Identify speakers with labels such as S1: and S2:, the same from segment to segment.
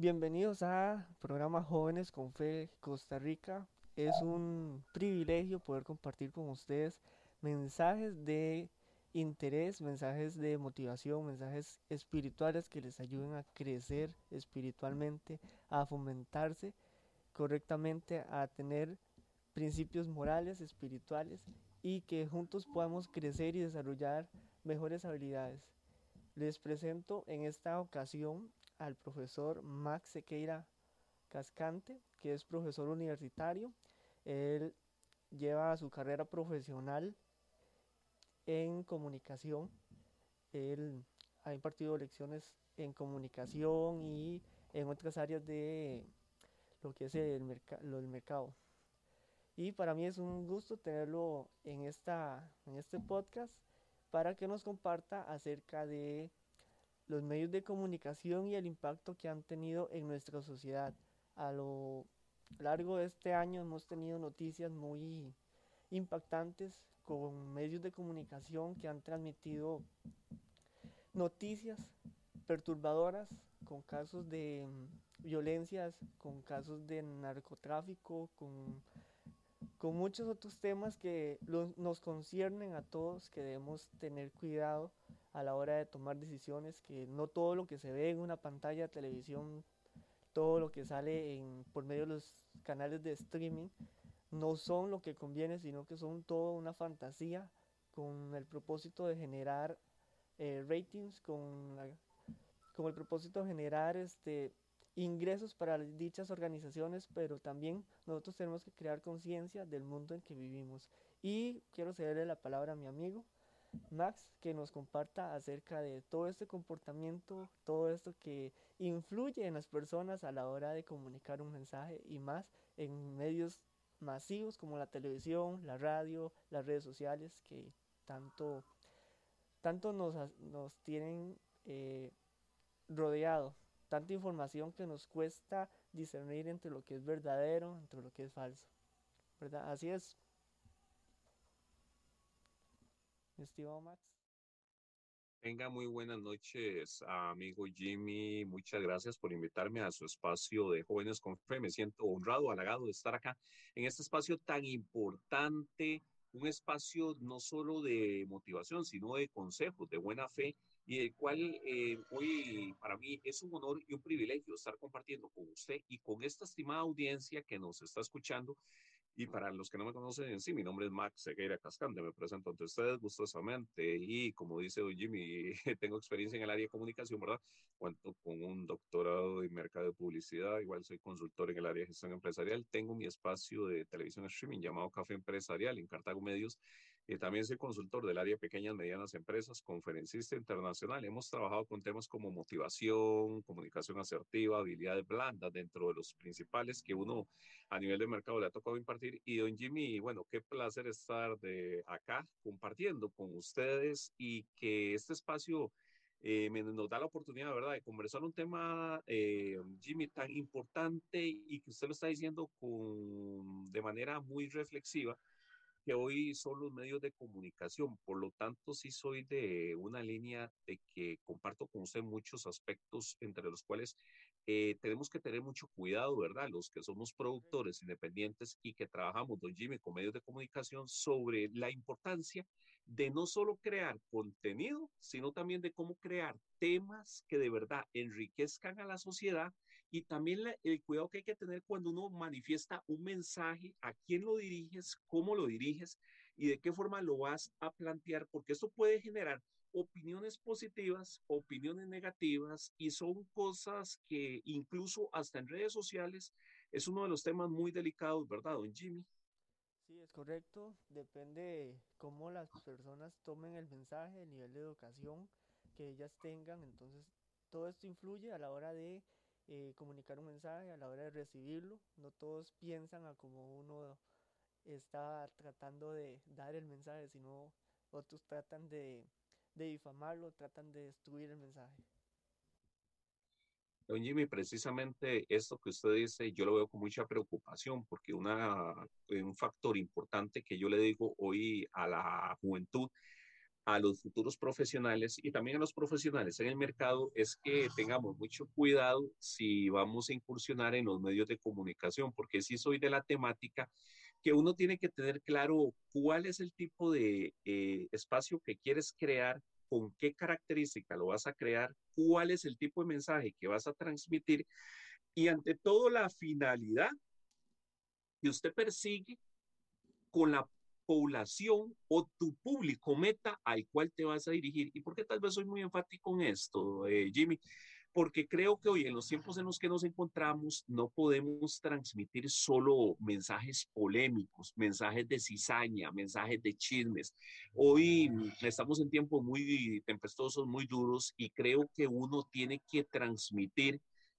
S1: Bienvenidos a programa Jóvenes con Fe Costa Rica. Es un privilegio poder compartir con ustedes mensajes de interés, mensajes de motivación, mensajes espirituales que les ayuden a crecer espiritualmente, a fomentarse correctamente, a tener principios morales, espirituales y que juntos podamos crecer y desarrollar mejores habilidades. Les presento en esta ocasión al profesor Max Sequeira Cascante, que es profesor universitario. Él lleva su carrera profesional en comunicación. Él ha impartido lecciones en comunicación y en otras áreas de lo que es el, lo del mercado. Y para mí es un gusto tenerlo en, esta, en este podcast para que nos comparta acerca de los medios de comunicación y el impacto que han tenido en nuestra sociedad. A lo largo de este año hemos tenido noticias muy impactantes con medios de comunicación que han transmitido noticias perturbadoras con casos de violencias, con casos de narcotráfico, con, con muchos otros temas que nos conciernen a todos, que debemos tener cuidado a la hora de tomar decisiones, que no todo lo que se ve en una pantalla de televisión, todo lo que sale en, por medio de los canales de streaming, no son lo que conviene, sino que son toda una fantasía con el propósito de generar eh, ratings, con, con el propósito de generar este, ingresos para dichas organizaciones, pero también nosotros tenemos que crear conciencia del mundo en que vivimos. Y quiero cederle la palabra a mi amigo Max, que nos comparta acerca de todo este comportamiento, todo esto que influye en las personas a la hora de comunicar un mensaje y más en medios masivos como la televisión, la radio, las redes sociales que tanto, tanto nos, nos tienen eh, rodeado, tanta información que nos cuesta discernir entre lo que es verdadero, entre lo que es falso. ¿Verdad? Así es. Estimado Max.
S2: Venga, muy buenas noches, amigo Jimmy. Muchas gracias por invitarme a su espacio de Jóvenes con Fe. Me siento honrado, halagado de estar acá en este espacio tan importante, un espacio no solo de motivación, sino de consejos, de buena fe, y el cual eh, hoy para mí es un honor y un privilegio estar compartiendo con usted y con esta estimada audiencia que nos está escuchando y para los que no me conocen en sí, mi nombre es Max Segueira Cascante, me presento ante ustedes gustosamente y como dice Jimmy, tengo experiencia en el área de comunicación, ¿verdad? Cuento con un doctorado en mercado de publicidad, igual soy consultor en el área de gestión empresarial, tengo mi espacio de televisión streaming llamado Café Empresarial en Cartago Medios y también soy consultor del área de pequeñas medianas empresas, conferencista internacional. Hemos trabajado con temas como motivación, comunicación asertiva, habilidades blandas, dentro de los principales que uno a nivel de mercado le ha tocado impartir. Y don Jimmy, bueno, qué placer estar de acá compartiendo con ustedes y que este espacio eh, nos da la oportunidad, ¿verdad?, de conversar un tema, eh, Jimmy, tan importante y que usted lo está diciendo con, de manera muy reflexiva que hoy son los medios de comunicación, por lo tanto sí soy de una línea de que comparto con usted muchos aspectos entre los cuales eh, tenemos que tener mucho cuidado, ¿verdad? Los que somos productores independientes y que trabajamos, don Jimmy, con medios de comunicación, sobre la importancia de no solo crear contenido, sino también de cómo crear temas que de verdad enriquezcan a la sociedad y también el cuidado que hay que tener cuando uno manifiesta un mensaje, a quién lo diriges, cómo lo diriges y de qué forma lo vas a plantear, porque esto puede generar opiniones positivas, opiniones negativas y son cosas que incluso hasta en redes sociales es uno de los temas muy delicados, ¿verdad, don Jimmy?
S1: Sí, es correcto. Depende cómo las personas tomen el mensaje, el nivel de educación que ellas tengan. Entonces, todo esto influye a la hora de eh, comunicar un mensaje, a la hora de recibirlo. No todos piensan a como uno está tratando de dar el mensaje, sino otros tratan de, difamarlo, tratan de destruir el mensaje.
S2: Don Jimmy, precisamente esto que usted dice, yo lo veo con mucha preocupación porque una, un factor importante que yo le digo hoy a la juventud a los futuros profesionales y también a los profesionales en el mercado es que tengamos mucho cuidado si vamos a incursionar en los medios de comunicación, porque si soy de la temática que uno tiene que tener claro cuál es el tipo de eh, espacio que quieres crear, con qué característica lo vas a crear, cuál es el tipo de mensaje que vas a transmitir y ante todo la finalidad que usted persigue con la población o tu público meta al cual te vas a dirigir. ¿Y por qué tal vez soy muy enfático en esto, eh, Jimmy? Porque creo que hoy en los tiempos en los que nos encontramos no podemos transmitir solo mensajes polémicos, mensajes de cizaña, mensajes de chismes. Hoy estamos en tiempos muy tempestuosos, muy duros y creo que uno tiene que transmitir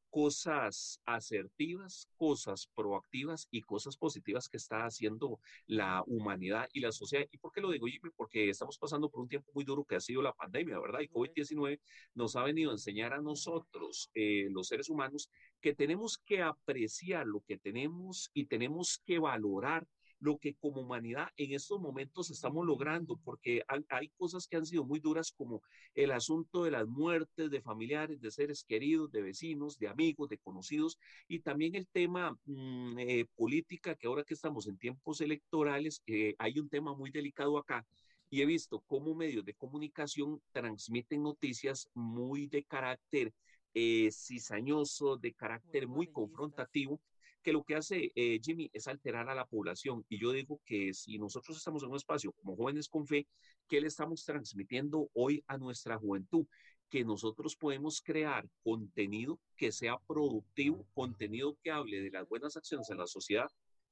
S2: cosas asertivas, cosas proactivas y cosas positivas que está haciendo la humanidad y la sociedad. ¿Y por qué lo digo, Jimmy? Porque estamos pasando por un tiempo muy duro que ha sido la pandemia, ¿verdad? Y COVID-19 nos ha venido a enseñar a nosotros, eh, los seres humanos, que tenemos que apreciar lo que tenemos y tenemos que valorar lo que como humanidad en estos momentos estamos logrando, porque hay, cosas que han sido muy duras como el asunto de las muertes de familiares, de seres queridos, de vecinos, de amigos, de conocidos, y también el tema mm, eh, política, que ahora que estamos en tiempos electorales, eh, hay un tema muy delicado acá. Y he visto cómo medios de comunicación transmiten noticias muy de carácter eh, cizañoso, de carácter muy confrontativo, que lo que hace eh, Jimmy es alterar a la población. Y yo digo que si nosotros estamos en un espacio como jóvenes con fe, ¿qué le estamos transmitiendo hoy a nuestra juventud? Que nosotros podemos crear contenido que sea productivo, contenido que hable de las buenas acciones en la sociedad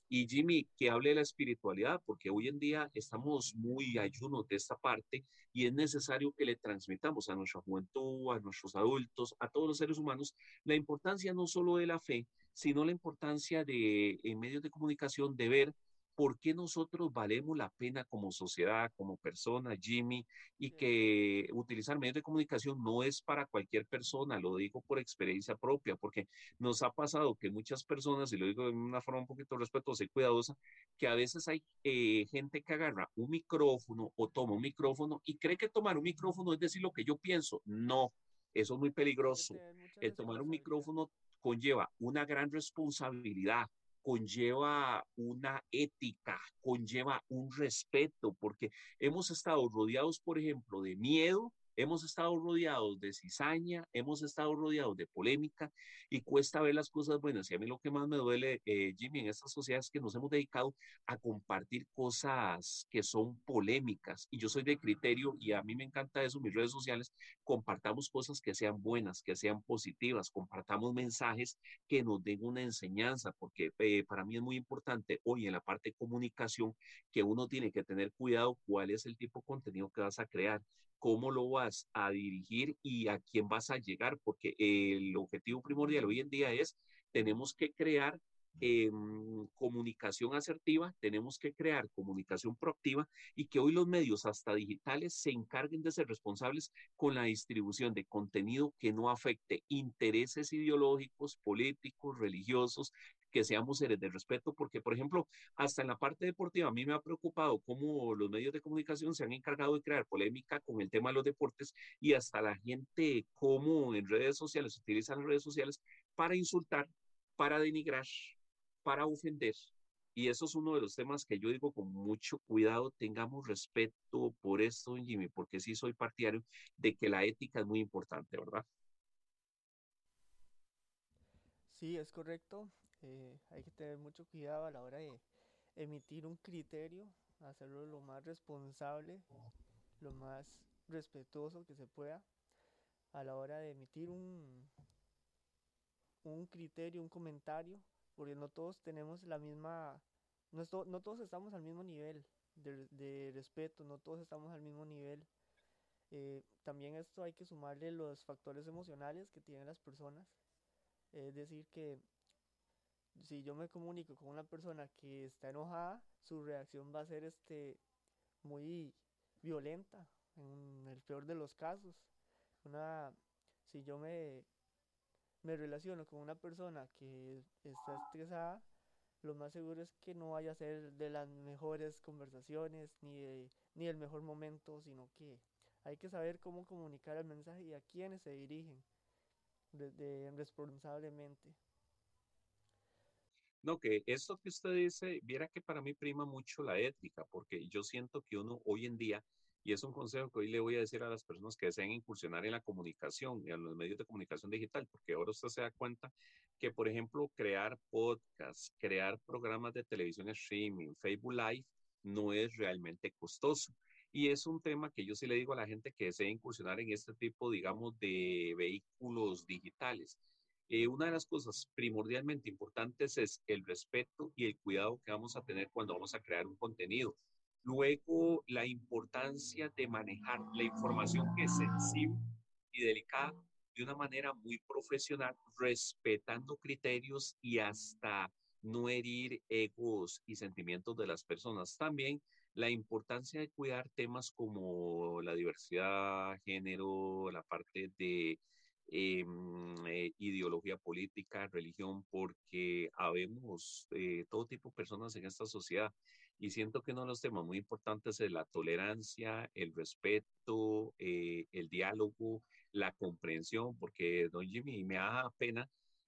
S2: y Jimmy, que hable de la espiritualidad, porque hoy en día estamos muy ayunos de esta parte y es necesario que le transmitamos a nuestra juventud, a nuestros adultos, a todos los seres humanos, la importancia no solo de la fe, sino la importancia de, en medios de comunicación, de ver por qué nosotros valemos la pena como sociedad, como persona, Jimmy, y que utilizar medios de comunicación no es para cualquier persona, lo digo por experiencia propia, porque nos ha pasado que muchas personas, y lo digo de una forma un poquito respetuosa y cuidadosa, que a veces hay eh, gente que agarra un micrófono o toma un micrófono y cree que tomar un micrófono es decir lo que yo pienso. No, eso es muy peligroso. El tomar un micrófono conlleva una gran responsabilidad, conlleva una ética, conlleva un respeto, porque hemos estado rodeados, por ejemplo, de miedo, Hemos estado rodeados de cizaña, hemos estado rodeados de polémica y cuesta ver las cosas buenas. Y a mí lo que más me duele, eh, Jimmy, en esta sociedad es que nos hemos dedicado a compartir cosas que son polémicas. Y yo soy de criterio y a mí me encanta eso, mis redes sociales, compartamos cosas que sean buenas, que sean positivas, compartamos mensajes que nos den una enseñanza, porque eh, para mí es muy importante hoy en la parte de comunicación que uno tiene que tener cuidado cuál es el tipo de contenido que vas a crear cómo lo vas a dirigir y a quién vas a llegar, porque el objetivo primordial hoy en día es, tenemos que crear em, comunicación asertiva, tenemos que crear comunicación proactiva y que hoy los medios, hasta digitales, se encarguen de ser responsables con la distribución de contenido que no afecte intereses ideológicos, políticos, religiosos, que seamos seres de respeto, porque, por ejemplo, hasta en la parte deportiva, a mí me ha preocupado cómo los medios de comunicación se han encargado de crear polémica con el tema de los deportes y hasta la gente, cómo en redes sociales utilizan las redes sociales para insultar, para denigrar, para ofender. Y eso es uno de los temas que yo digo con mucho cuidado, tengamos respeto por esto, Jimmy, porque sí soy partidario de que la ética es muy importante, ¿verdad?
S1: Sí, es correcto. Eh, hay que tener mucho cuidado a la hora de emitir un criterio, hacerlo lo más responsable, lo más respetuoso que se pueda a la hora de emitir un, un criterio, un comentario, porque no todos tenemos la misma, no, no todos estamos al mismo nivel de, respeto, no todos estamos al mismo nivel. Eh, también esto hay que sumarle los factores emocionales que tienen las personas. Es decir, que si yo me comunico con una persona que está enojada, su reacción va a ser este muy violenta, en el peor de los casos. Una, si yo me, me relaciono con una persona que está estresada, lo más seguro es que no vaya a ser de las mejores conversaciones ni, de, ni el mejor momento, sino que hay que saber cómo comunicar el mensaje y a quiénes se dirigen de, responsablemente.
S2: No, que esto que usted dice, viera que para mí prima mucho la ética, porque yo siento que uno hoy en día, y es un consejo que hoy le voy a decir a las personas que deseen incursionar en la comunicación y a los medios de comunicación digital, porque ahora usted se da cuenta que, por ejemplo, crear podcasts, crear programas de televisión streaming, Facebook Live, no es realmente costoso. Y es un tema que yo sí le digo a la gente que desea incursionar en este tipo, digamos, de vehículos digitales. Eh, una de las cosas primordialmente importantes es el respeto y el cuidado que vamos a tener cuando vamos a crear un contenido. Luego, la importancia de manejar la información que es sensible y delicada de una manera muy profesional, respetando criterios y hasta no herir egos y sentimientos de las personas. También la importancia de cuidar temas como la diversidad, género, la parte de em, eh, ideología política, religión, porque habemos eh, todo tipo de personas en esta sociedad y siento que uno de los temas muy importantes es la tolerancia, el respeto, eh, el diálogo, la comprensión, porque don Jimmy me da pena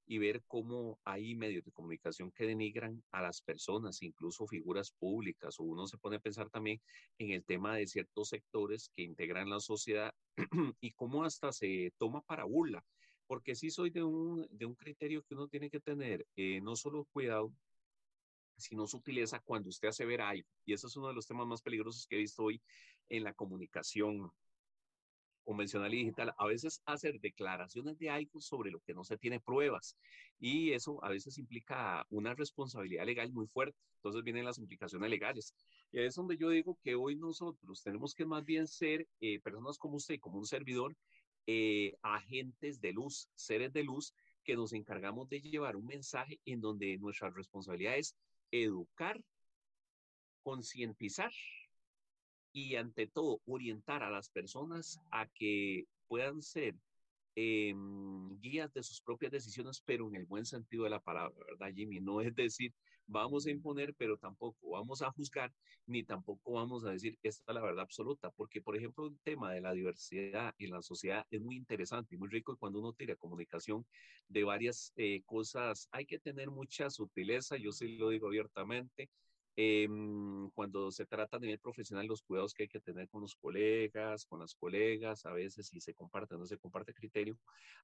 S2: y ver cómo hay medios de comunicación que denigran a las personas, incluso figuras públicas, o uno se pone a pensar también en el tema de ciertos sectores que integran la sociedad y cómo hasta se toma para burla, porque sí soy de un, de un criterio que uno tiene que tener eh, no solo cuidado, sino sutileza cuando usted hace ver algo, y eso es uno de los temas más peligrosos que he visto hoy en la comunicación convencional y digital, a veces hacer declaraciones de algo sobre lo que no se tiene pruebas y eso a veces implica una responsabilidad legal muy fuerte. Entonces vienen las implicaciones legales. Y es donde yo digo que hoy nosotros tenemos que más bien ser eh, personas como usted, como un servidor, eh, agentes de luz, seres de luz, que nos encargamos de llevar un mensaje en donde nuestra responsabilidad es educar, concientizar y ante todo orientar a las personas a que puedan ser em, guías de sus propias decisiones, pero en el buen sentido de la palabra, ¿verdad, Jimmy? No es decir, vamos a imponer, pero tampoco vamos a juzgar, ni tampoco vamos a decir, esta es la verdad absoluta, porque, por ejemplo, el tema de la diversidad en la sociedad es muy interesante y muy rico, y cuando uno tira comunicación de varias eh, cosas, hay que tener mucha sutileza, yo sí lo digo abiertamente, Em, cuando se trata a nivel profesional, los cuidados que hay que tener con los colegas, con las colegas, a veces si se comparte o no se comparte criterio,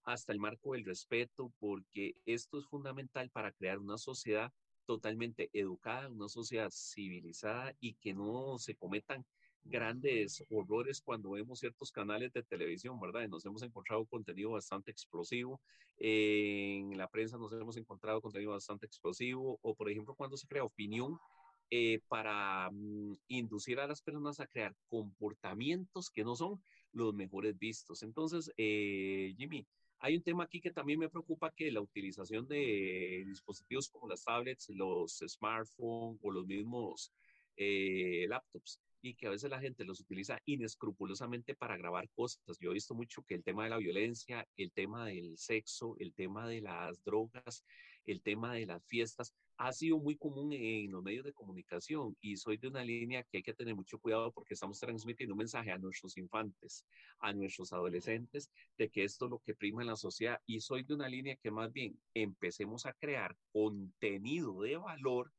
S2: hasta el marco del respeto, porque esto es fundamental para crear una sociedad totalmente educada, una sociedad civilizada y que no se cometan grandes horrores cuando vemos ciertos canales de televisión, ¿verdad? Nos hemos encontrado contenido bastante explosivo, en la prensa nos hemos encontrado contenido bastante explosivo, o por ejemplo cuando se crea opinión eh, para mm, inducir a las personas a crear comportamientos que no son los mejores vistos. Entonces, eh, Jimmy, hay un tema aquí que también me preocupa, que la utilización de dispositivos como las tablets, los smartphones o los mismos eh, laptops y que a veces la gente los utiliza inescrupulosamente para grabar cosas. Yo he visto mucho que el tema de la violencia, el tema del sexo, el tema de las drogas, el tema de las fiestas, ha sido muy común en los medios de comunicación y soy de una línea que hay que tener mucho cuidado porque estamos transmitiendo un mensaje a nuestros infantes, a nuestros adolescentes, de que esto es lo que prima en la sociedad. Y soy de una línea que más bien empecemos a crear contenido de valor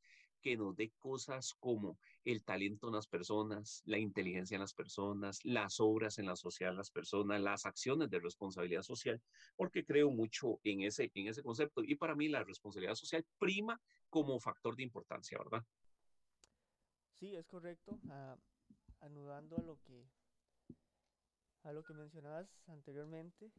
S2: que nos dé cosas como el talento en las personas, la inteligencia en las personas, las obras en la sociedad de las personas, las acciones de responsabilidad social, porque creo mucho en ese, en ese concepto. Y para mí la responsabilidad social prima como factor de importancia, ¿verdad?
S1: Sí, es correcto. Ah, anudando a lo que a lo que mencionabas anteriormente,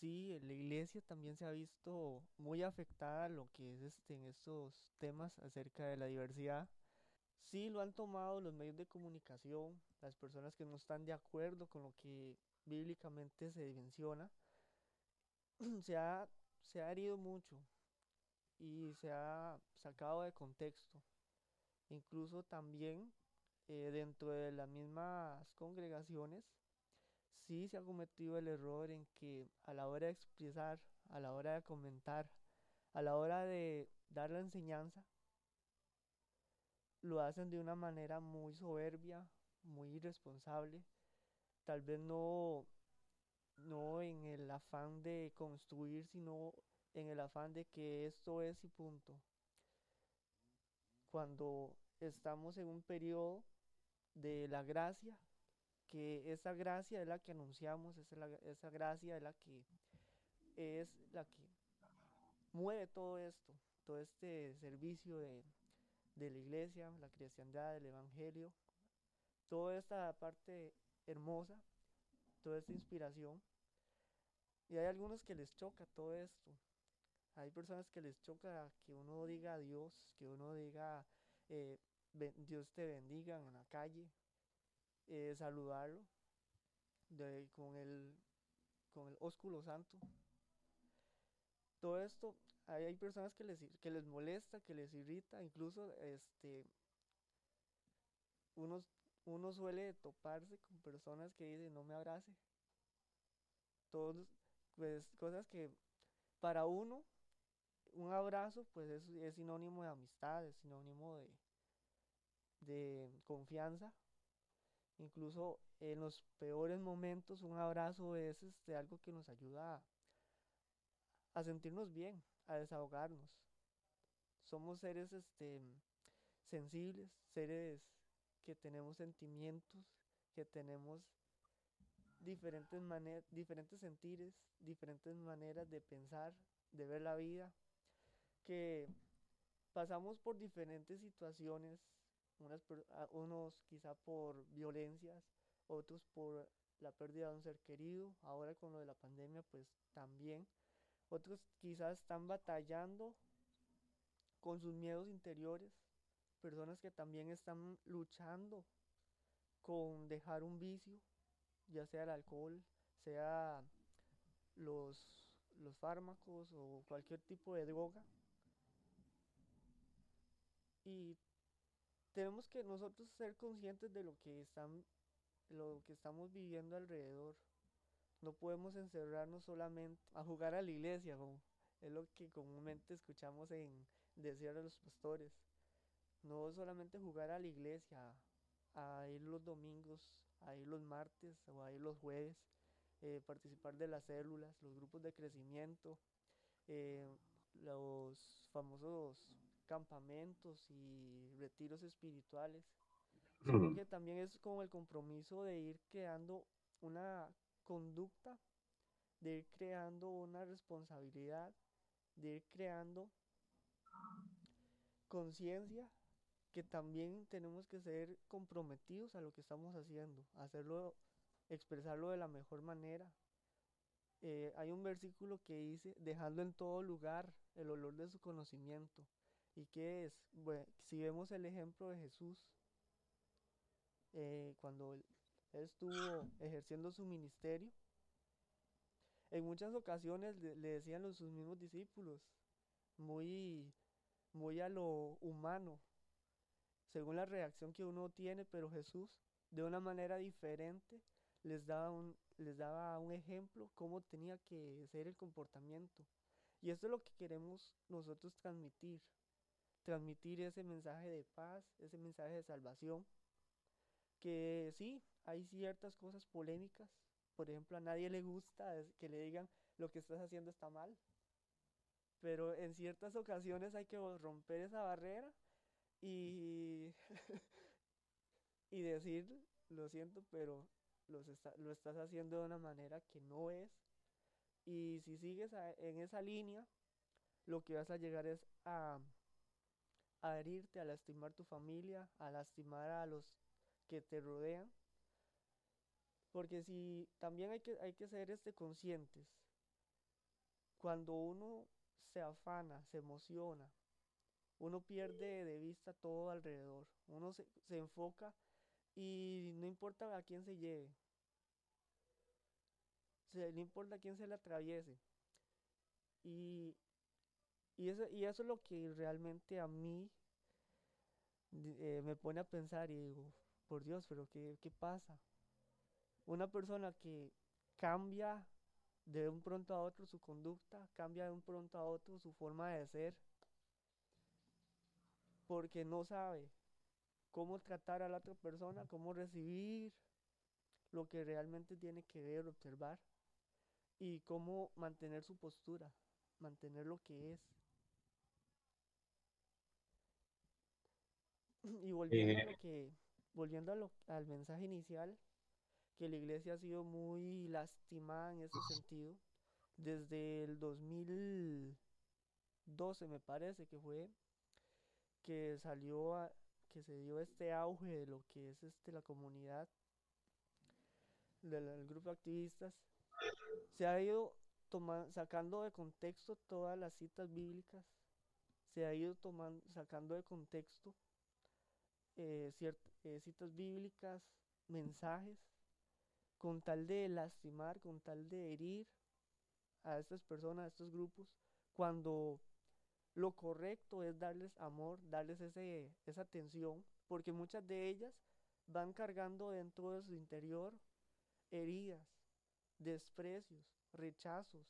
S1: sí, la iglesia también se ha visto muy afectada a lo que es este, en estos temas acerca de la diversidad. Sí, lo han tomado los medios de comunicación, las personas que no están de acuerdo con lo que bíblicamente se menciona. Se ha, se ha herido mucho y se ha sacado de contexto. Incluso también eh, dentro de las mismas congregaciones sí se ha cometido el error en que a la hora de expresar, a la hora de comentar, a la hora de dar la enseñanza, lo hacen de una manera muy soberbia, muy irresponsable, tal vez no, no en el afán de construir, sino en el afán de que esto es y punto. Cuando estamos en un periodo de la gracia, que esa gracia es la que anunciamos, esa, esa gracia es la que es la que mueve todo esto, todo este servicio de, de la iglesia, la cristiandad, el evangelio, toda esta parte hermosa, toda esta inspiración. Y hay algunos que les choca todo esto. Hay personas que les choca que uno diga Dios, que uno diga eh, Dios te bendiga en la calle, eh, saludarlo con el con el ósculo santo. Todo esto, hay, personas que les, que les molesta, que les irrita, incluso este uno, uno suele toparse con personas que dicen no me abrace. Todos, pues cosas que para uno un abrazo pues es, es sinónimo de amistad, es sinónimo de, de confianza. Incluso en los peores momentos un abrazo es este, algo que nos ayuda a, sentirnos bien, a desahogarnos. Somos seres este, sensibles, seres que tenemos sentimientos, que tenemos diferentes maneras, diferentes sentires, diferentes maneras de pensar, de ver la vida, que pasamos por diferentes situaciones unos quizá por violencias, otros por la pérdida de un ser querido, ahora con lo de la pandemia pues también, otros quizás están batallando con sus miedos interiores, personas que también están luchando con dejar un vicio, ya sea el alcohol, sea los, los fármacos o cualquier tipo de droga. Y tenemos que nosotros ser conscientes de lo que están lo que estamos viviendo alrededor. No podemos encerrarnos solamente a jugar a la iglesia, como es lo que comúnmente escuchamos en decir a los pastores. No solamente jugar a la iglesia, a ir los domingos, a ir los martes o a ir los jueves, eh, participar de las células, los grupos de crecimiento, eh, los famosos campamentos y retiros espirituales, sino que también es como el compromiso de ir creando una conducta, de ir creando una responsabilidad, de ir creando conciencia que también tenemos que ser comprometidos a lo que estamos haciendo, hacerlo, expresarlo de la mejor manera. Eh, hay un versículo que dice, dejando en todo lugar el olor de su conocimiento. ¿Y qué es? Bueno, si vemos el ejemplo de Jesús, eh, cuando él, estuvo ejerciendo su ministerio, en muchas ocasiones le, decían los, sus mismos discípulos, muy, muy a lo humano, según la reacción que uno tiene, pero Jesús, de una manera diferente, les daba un, les daba un ejemplo cómo tenía que ser el comportamiento. Y esto es lo que queremos nosotros transmitir transmitir ese mensaje de paz, ese mensaje de salvación. Que sí, hay ciertas cosas polémicas. Por ejemplo, a nadie le gusta que le digan lo que estás haciendo está mal. Pero en ciertas ocasiones hay que romper esa barrera y, y decir, lo siento, pero lo estás haciendo de una manera que no es. Y si sigues en esa línea, lo que vas a llegar es a a herirte, a lastimar tu familia, a lastimar a los que te rodean. Porque si también hay que, hay que ser este conscientes, cuando uno se afana, se emociona, uno pierde de vista todo alrededor, uno se, enfoca y no importa a quién se lleve, no importa a quién se le atraviese. Y y eso, y eso es lo que realmente a mí eh, me pone a pensar y digo, por Dios, pero qué, ¿qué pasa? Una persona que cambia de un pronto a otro su conducta, cambia de un pronto a otro su forma de ser, porque no sabe cómo tratar a la otra persona, cómo recibir lo que realmente tiene que ver, observar y cómo mantener su postura, mantener lo que es. Y volviendo a lo
S2: Eh,
S1: que, volviendo a lo- al mensaje inicial, que la iglesia ha sido muy lastimada en ese sentido, desde el 2012 me parece que fue que salió a- que se dio este auge de lo que es este la comunidad del, del grupo de activistas, se ha ido toma- sacando de contexto todas las citas bíblicas, se ha ido tomando, sacando de contexto eh, eh, citas bíblicas, mensajes, con tal de lastimar, con tal de herir a estas personas, a estos grupos, cuando lo correcto es darles amor, darles ese, esa atención, porque muchas de ellas van cargando dentro de su interior heridas, desprecios, rechazos,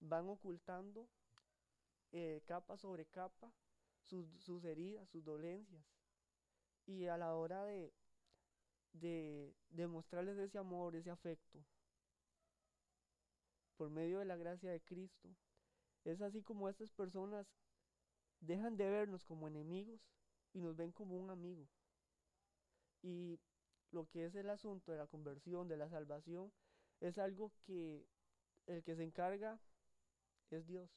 S1: van ocultando eh, capa sobre capa sus, sus heridas, sus dolencias, y a la hora de, de, ese amor, ese afecto, por medio de la gracia de Cristo, es así como estas personas dejan de vernos como enemigos y nos ven como un amigo. Y lo que es el asunto de la conversión, de la salvación, es algo que el que se encarga es Dios.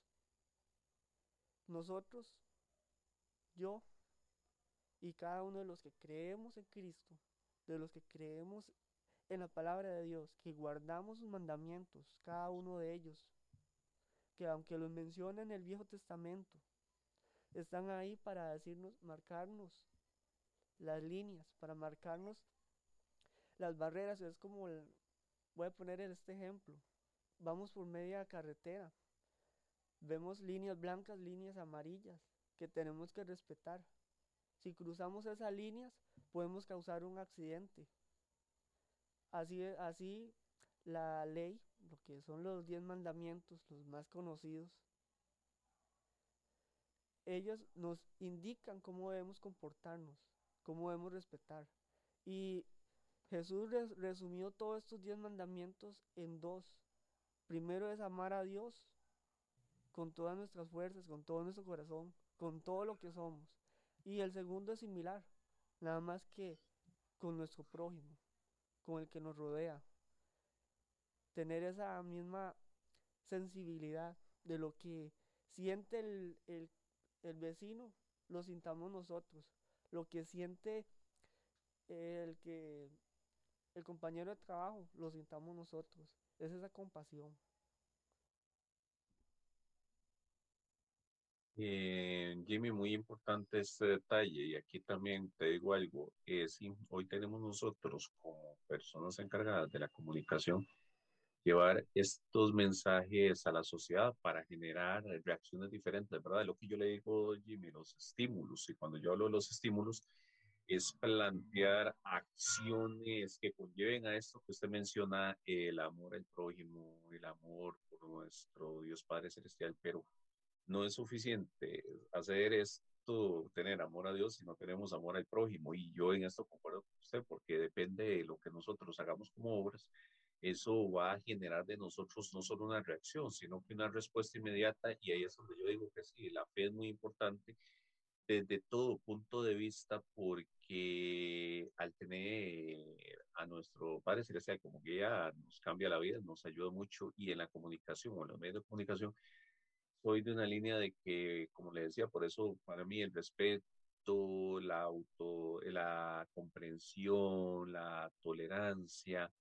S1: Nosotros, yo y cada uno de los que creemos en Cristo, de los que creemos en la palabra de Dios, que guardamos sus mandamientos, cada uno de ellos, que aunque los menciona en el Viejo Testamento, están ahí para decirnos, marcarnos las líneas, para marcarnos las barreras. Es como, voy a poner este ejemplo, vamos por media carretera, vemos líneas blancas, líneas amarillas, que tenemos que respetar. Si cruzamos esas líneas, podemos causar un accidente. Así, así la ley, lo que son los diez mandamientos, los más conocidos, ellos nos indican cómo debemos comportarnos, cómo debemos respetar. Y Jesús res- resumió todos estos diez mandamientos en dos. Primero es amar a Dios con todas nuestras fuerzas, con todo nuestro corazón, con todo lo que somos. Y el segundo es similar, nada más que con nuestro prójimo, con el que nos rodea. Tener esa misma sensibilidad de lo que siente el, el, vecino, lo sintamos nosotros. Lo que siente el que el compañero de trabajo, lo sintamos nosotros. Es esa compasión.
S2: Eh, Jimmy, muy importante este detalle y aquí también te digo algo, es, im- hoy tenemos nosotros como personas encargadas de la comunicación llevar estos mensajes a la sociedad para generar eh, reacciones diferentes, ¿verdad? Lo que yo le digo, Jimmy, los estímulos, y cuando yo hablo de los estímulos, es plantear acciones que conlleven a esto que usted menciona, el amor al prójimo, el amor por nuestro Dios Padre Celestial, pero no es suficiente hacer esto, tener amor a Dios si no tenemos amor al prójimo. Y yo en esto concuerdo con usted, porque depende de lo que nosotros hagamos como obras, eso va a generar de nosotros no solo una reacción, sino que una respuesta inmediata. Y ahí es donde yo digo que sí, la fe es muy importante desde todo punto de vista, porque al tener a nuestro Padre Celestial como guía, nos cambia la vida, nos ayuda mucho y en la comunicación o en los medios de comunicación, soy de una línea de que, como le decía, por eso para mí el respeto, la auto, la comprensión, la tolerancia,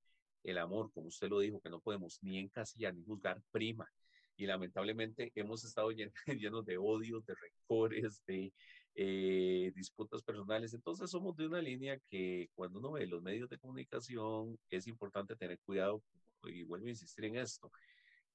S2: el amor, como usted lo dijo, que no podemos ni encasillar ni juzgar, prima. Y lamentablemente hemos estado llenos, de odios, de rencores, de eh, disputas personales. Entonces somos de una línea que cuando uno ve los medios de comunicación es importante tener cuidado y vuelvo a insistir en esto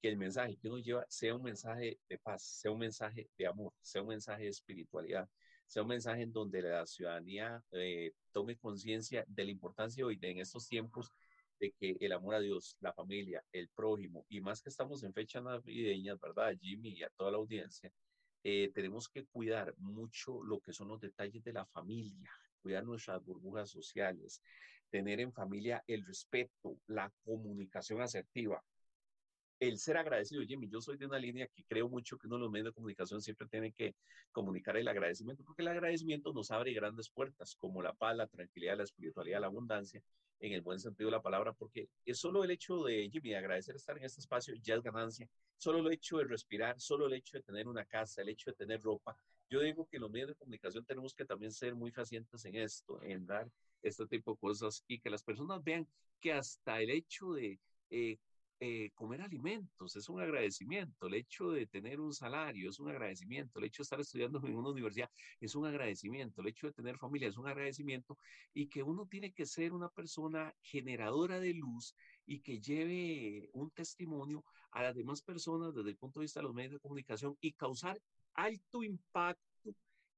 S2: que el mensaje que uno lleva sea un mensaje de paz, sea un mensaje de amor, sea un mensaje de espiritualidad, sea un mensaje en donde la ciudadanía eh, tome conciencia de la importancia hoy de, en estos tiempos de que el amor a Dios, la familia, el prójimo, y más que estamos en fechas navideñas, ¿verdad, Jimmy y a toda la audiencia? Eh, tenemos que cuidar mucho lo que son los detalles de la familia, cuidar nuestras burbujas sociales, tener en familia el respeto, la comunicación asertiva el ser agradecido, Jimmy, yo soy de una línea que creo mucho que uno de los medios de comunicación siempre tiene que comunicar el agradecimiento, porque el agradecimiento nos abre grandes puertas, como la paz, la tranquilidad, la espiritualidad, la abundancia, en el buen sentido de la palabra, porque es solo el hecho de, Jimmy, de agradecer estar en este espacio ya es ganancia, solo el hecho de respirar, solo el hecho de tener una casa, el hecho de tener ropa. Yo digo que los medios de comunicación tenemos que también ser muy facientes en esto, en dar este tipo de cosas y que las personas vean que hasta el hecho de eh, eh, comer alimentos, es un agradecimiento, el hecho de tener un salario es un agradecimiento, el hecho de estar estudiando en una universidad es un agradecimiento, el hecho de tener familia es un agradecimiento y que uno tiene que ser una persona generadora de luz y que lleve un testimonio a las demás personas desde el punto de vista de los medios de comunicación y causar alto impacto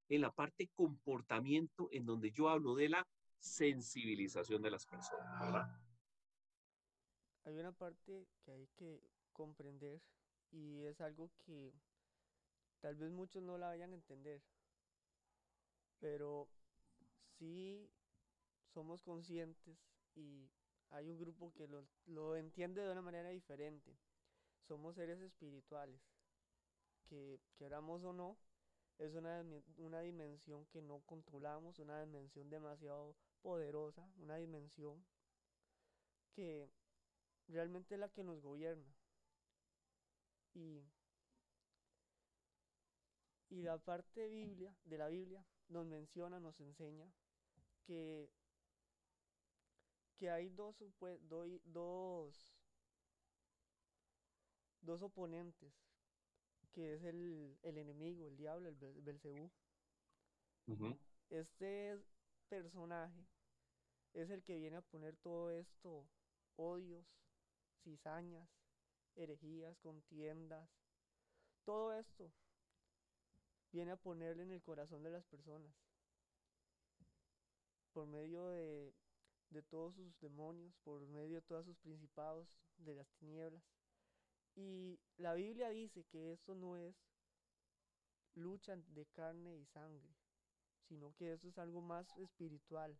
S2: en la parte comportamiento en donde yo hablo de la sensibilización de las personas, ¿verdad?
S1: Hay una parte que hay que comprender y es algo que tal vez muchos no la vayan a entender, pero sí somos conscientes y hay un grupo que lo, entiende de una manera diferente. Somos seres espirituales, que queramos o no, es una, una dimensión que no controlamos, una dimensión demasiado poderosa, una dimensión que realmente es la que nos gobierna. Y, y la parte de, Biblia, de la Biblia nos menciona, nos enseña que, que hay dos, dos, dos oponentes, que es el, enemigo, el diablo, el Belcebú. Este personaje es el que viene a poner todo esto, odios, cizañas, herejías, contiendas, todo esto viene a ponerle en el corazón de las personas. Por medio de, todos sus demonios, por medio de todos sus principados de las tinieblas. Y la Biblia dice que esto no es lucha de carne y sangre, sino que esto es algo más espiritual,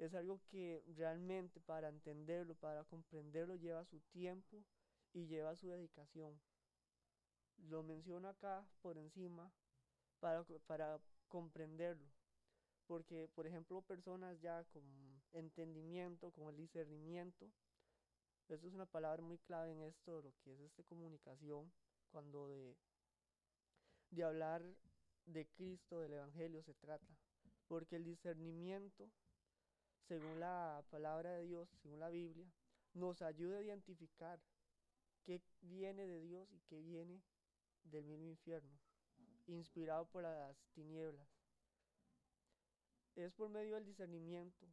S1: es algo que realmente para entenderlo, para comprenderlo, lleva su tiempo y lleva su dedicación. Lo menciono acá por encima para, para comprenderlo. Porque, por ejemplo, personas ya con entendimiento, con el discernimiento, eso es una palabra muy clave en esto, lo que es esta comunicación, cuando de, de hablar de Cristo, del Evangelio se trata. Porque el discernimiento según la palabra de Dios, según la Biblia, nos ayuda a identificar qué viene de Dios y qué viene del mismo infierno, inspirado por las tinieblas. Es por medio del discernimiento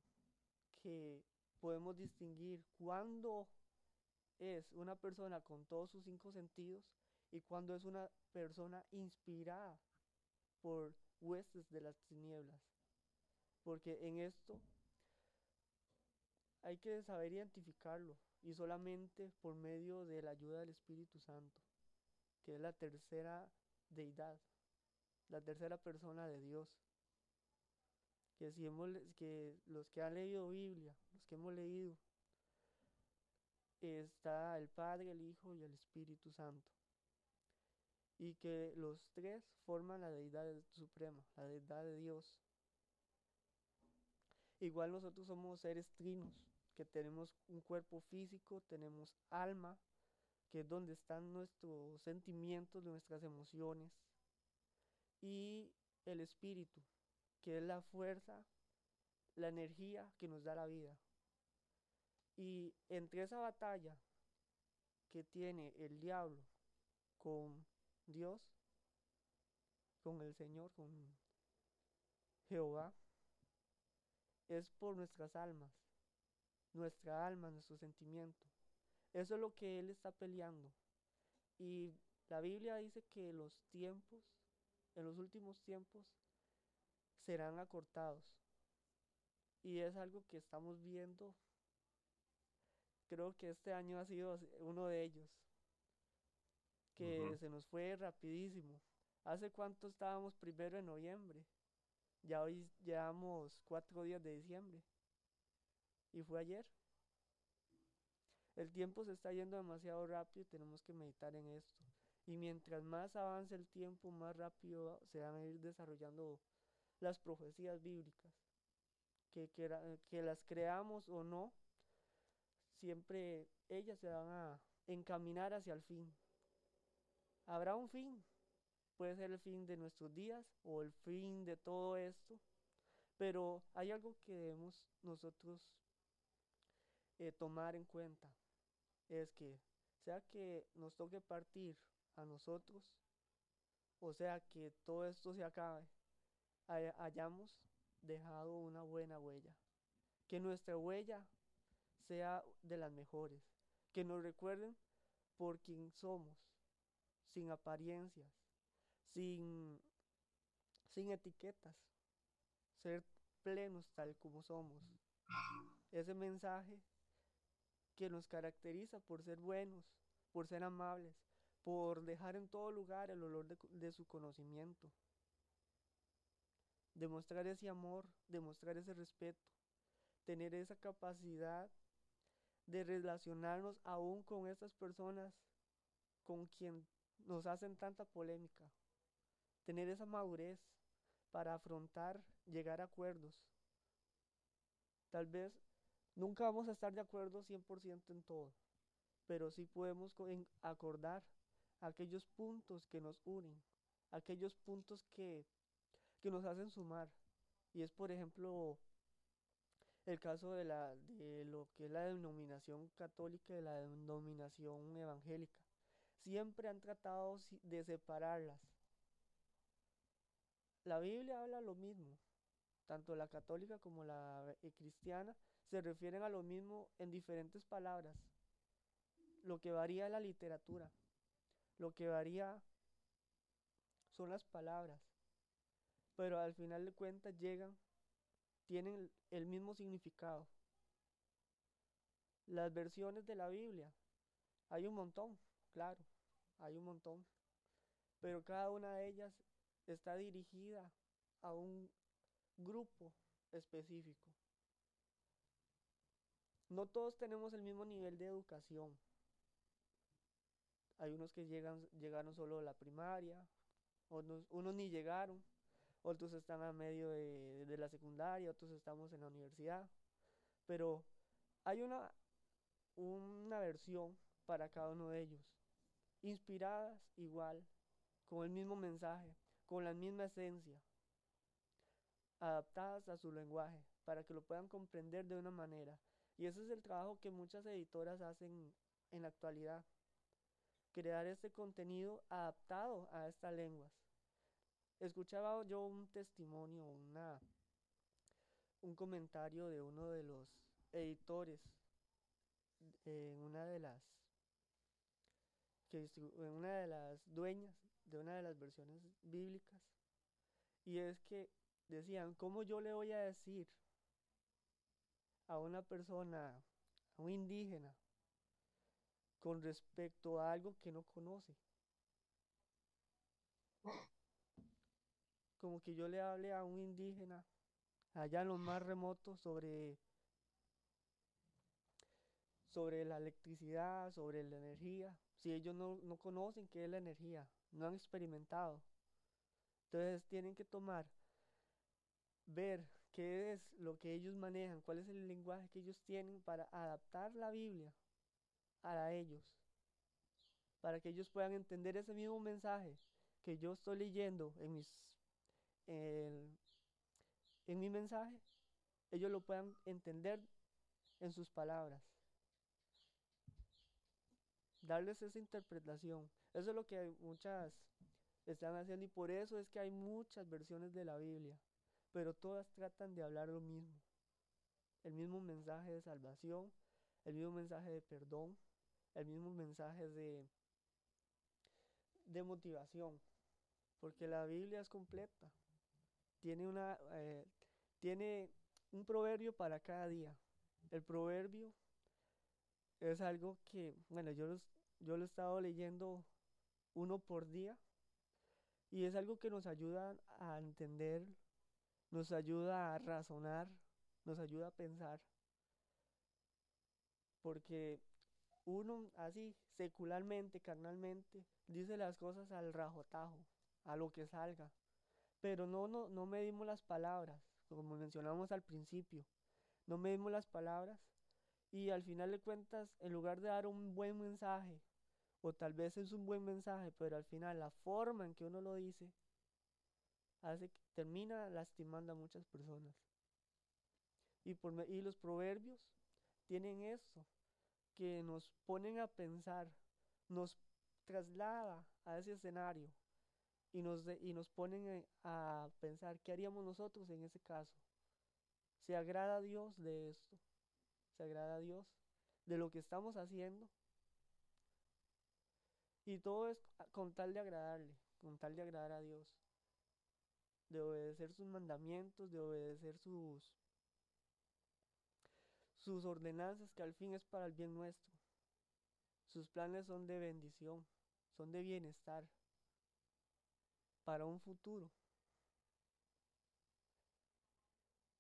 S1: que podemos distinguir cuándo es una persona con todos sus cinco sentidos y cuándo es una persona inspirada por huestes de las tinieblas. Porque en esto hay que saber identificarlo y solamente por medio de la ayuda del Espíritu Santo, que es la tercera deidad, la tercera persona de Dios. Que, si hemos, que los que han leído Biblia, los que hemos leído, está el Padre, el Hijo y el Espíritu Santo. Y que los tres forman la deidad suprema, la deidad de Dios. Igual nosotros somos seres trinos, que tenemos un cuerpo físico, tenemos alma, que es donde están nuestros sentimientos, nuestras emociones, y el espíritu, que es la fuerza, la energía que nos da la vida. Y entre esa batalla que tiene el diablo con Dios, con el Señor, con Jehová, es por nuestras almas nuestra alma, nuestro sentimiento. Eso es lo que Él está peleando. Y la Biblia dice que los tiempos, en los últimos tiempos, serán acortados. Y es algo que estamos viendo. Creo que este año ha sido uno de ellos. Que se nos fue rapidísimo. ¿Hace cuánto estábamos primero de noviembre? Ya hoy llevamos cuatro días de diciembre. Y fue ayer. El tiempo se está yendo demasiado rápido y tenemos que meditar en esto. Y mientras más avance el tiempo, más rápido se van a ir desarrollando las profecías bíblicas. Que, que, las creamos o no, siempre ellas se van a encaminar hacia el fin. Habrá un fin. Puede ser el fin de nuestros días o el fin de todo esto. Pero hay algo que debemos nosotros eh, tomar en cuenta. Es que sea que nos toque partir a nosotros, o sea que todo esto se acabe, hayamos dejado una buena huella. Que nuestra huella sea de las mejores. Que nos recuerden por quién somos, sin apariencias, sin, sin etiquetas. Ser plenos tal como somos. Ese mensaje que nos caracteriza por ser buenos, por ser amables, por dejar en todo lugar el olor de, su conocimiento. Demostrar ese amor, demostrar ese respeto, tener esa capacidad de relacionarnos aún con estas personas con quien nos hacen tanta polémica. Tener esa madurez para afrontar, llegar a acuerdos. Tal vez nunca vamos a estar de acuerdo 100% en todo, pero sí podemos acordar aquellos puntos que nos unen, aquellos puntos que, que nos hacen sumar. Y es, por ejemplo, el caso de, la, de lo que es la denominación católica y la denominación evangélica. Siempre han tratado de separarlas. La Biblia habla lo mismo, tanto la católica como la eh, cristiana se refieren a lo mismo en diferentes palabras. Lo que varía es la literatura. Lo que varía son las palabras. Pero al final de cuentas llegan, tienen el mismo significado. Las versiones de la Biblia, hay un montón, claro, hay un montón. Pero cada una de ellas está dirigida a un grupo específico. No todos tenemos el mismo nivel de educación. Hay unos que llegan, llegaron solo a la primaria, unos, unos ni llegaron, otros están a medio de, de la secundaria, otros estamos en la universidad. Pero hay una, una versión para cada uno de ellos, inspiradas igual, con el mismo mensaje, con la misma esencia, adaptadas a su lenguaje, para que lo puedan comprender de una manera. Y ese es el trabajo que muchas editoras hacen en la actualidad crear este contenido adaptado a estas lenguas. Escuchaba yo un testimonio, un comentario de uno de los editores una de las en una de las dueñas de una de las versiones bíblicas. Y es que decían, ¿cómo yo le voy a decir a una persona, a un indígena, con respecto a algo que no conoce. Como que yo le hable a un indígena allá en los más remotos sobre sobre la electricidad, sobre la energía, si ellos no, no conocen qué es la energía, no han experimentado. Entonces tienen que tomar, ver qué es lo que ellos manejan, cuál es el lenguaje que ellos tienen para adaptar la Biblia a ellos, para que ellos puedan entender ese mismo mensaje que yo estoy leyendo en mis en, mi mensaje, ellos lo puedan entender en sus palabras. Darles esa interpretación. Eso es lo que muchas están haciendo y por eso es que hay muchas versiones de la Biblia, pero todas tratan de hablar lo mismo. El mismo mensaje de salvación, el mismo mensaje de perdón, el mismo mensaje de, de motivación, porque la Biblia es completa. Tiene, una, eh, tiene un proverbio para cada día. El proverbio es algo que, bueno, yo, yo lo he estado leyendo uno por día, Y es algo que nos ayuda a entender, nos ayuda a razonar, nos ayuda a pensar. Porque uno así, secularmente, carnalmente, dice las cosas al rajotajo, a lo que salga. Pero no, no, no medimos las palabras, como mencionamos al principio. No medimos las palabras y al final de cuentas, en lugar de dar un buen mensaje, o tal vez es un buen mensaje, pero al final la forma en que uno lo dice, hace que termina lastimando a muchas personas. Y, por, los proverbios tienen esto, que nos ponen a pensar, nos traslada a ese escenario y nos, y nos ponen a pensar qué haríamos nosotros en ese caso. ¿Se agrada a Dios de esto? ¿Se agrada a Dios de lo que estamos haciendo? Y todo es con tal de agradarle, con tal de agradar a Dios, de obedecer sus mandamientos, de obedecer sus sus ordenanzas que al fin es para el bien nuestro. Sus planes son de bendición, son de bienestar, para un futuro.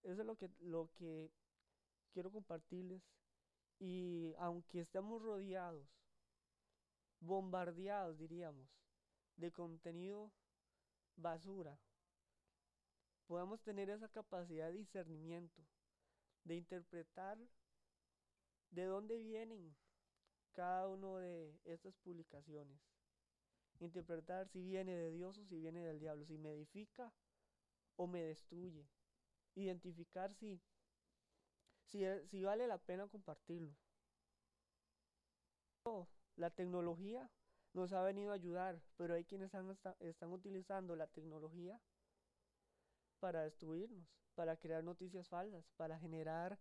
S1: Eso es lo que, lo que quiero compartirles. Y aunque estemos rodeados, bombardeados, diríamos, de contenido basura, podamos tener esa capacidad de discernimiento, de interpretar de dónde vienen cada uno de estas publicaciones. Interpretar si viene de Dios o si viene del diablo, si me edifica o me destruye. Identificar si, si, si vale la pena compartirlo. La tecnología nos ha venido a ayudar, pero hay quienes están utilizando la tecnología para destruirnos, para crear noticias falsas, para generar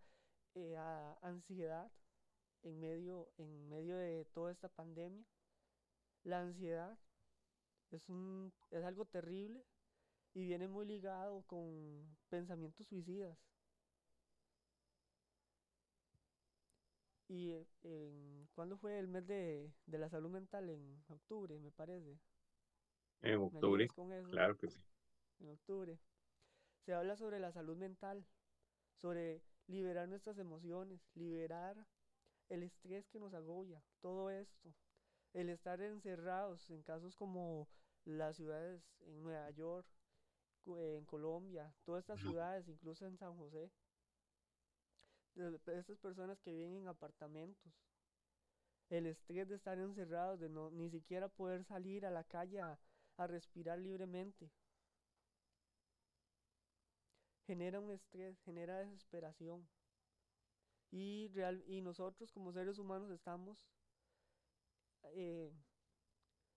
S1: eh, ansiedad en medio, en medio de toda esta pandemia. La ansiedad es, un, es algo terrible y viene muy ligado con pensamientos suicidas. ¿Y en, cuándo fue el mes de, de, la salud mental? En octubre, me parece.
S2: En octubre, claro que sí.
S1: En octubre. Se habla sobre la salud mental, sobre liberar nuestras emociones, liberar el estrés que nos agobia, todo esto. El estar encerrados en casos como las ciudades en Nueva York, en Colombia, todas estas ciudades, incluso en San José, de estas personas que viven en apartamentos, el estrés de estar encerrados, de no ni siquiera poder salir a la calle a, respirar libremente, genera un estrés, genera desesperación. Y, real, y nosotros como seres humanos estamos, eh,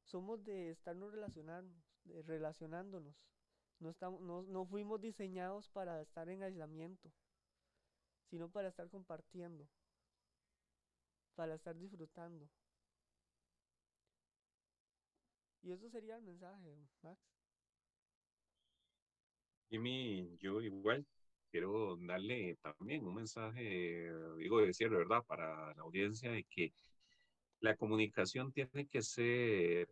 S1: somos de estarnos relacionando, de relacionándonos. No, estamos, no, no fuimos diseñados para estar en aislamiento sino para estar compartiendo, para estar disfrutando. Y eso sería el mensaje, Max.
S2: Jimmy, yo igual quiero darle también un mensaje, digo de cierre, ¿verdad? Para la audiencia de que la comunicación tiene que ser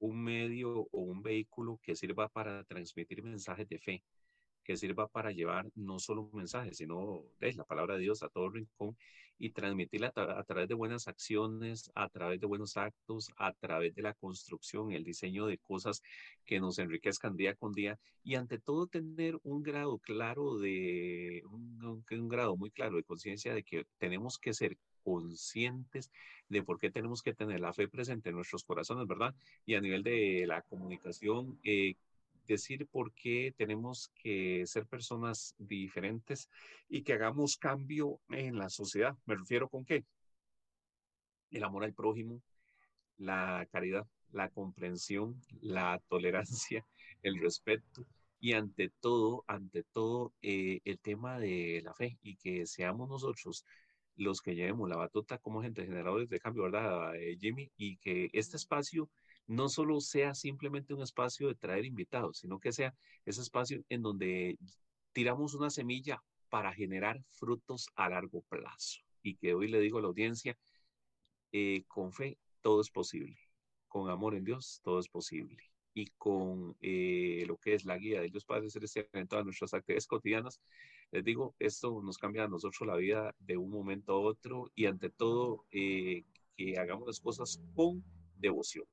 S2: un medio o un vehículo que sirva para transmitir mensajes de fe, que sirva para llevar no solo un mensaje, sino es la palabra de Dios a todo rincón y transmitirla a, través de buenas acciones, a través de buenos actos, a través de la construcción, el diseño de cosas que nos enriquezcan día con día y ante todo tener un grado claro de, un, un grado muy claro de conciencia de que tenemos que ser conscientes de por qué tenemos que tener la fe presente en nuestros corazones, ¿verdad? Y a nivel de la comunicación, eh, decir por qué tenemos que ser personas diferentes y que hagamos cambio en la sociedad. ¿Me refiero con qué? El amor al prójimo, la caridad, la comprensión, la tolerancia, el respeto y ante todo, ante todo, eh, el tema de la fe y que seamos nosotros los que llevemos la batuta como gente generadores de cambio, ¿verdad, eh, Jimmy? Y que este espacio no solo sea simplemente un espacio de traer invitados, sino que sea ese espacio en donde tiramos una semilla para generar frutos a largo plazo. Y que hoy le digo a la audiencia, eh, con fe todo es posible, con amor en Dios todo es posible. y con eh, lo que es la guía de Dios Padre Celestial en todas nuestras actividades cotidianas. Les digo, esto nos cambia a nosotros la vida de un momento a otro y ante todo eh, que hagamos las cosas con devoción.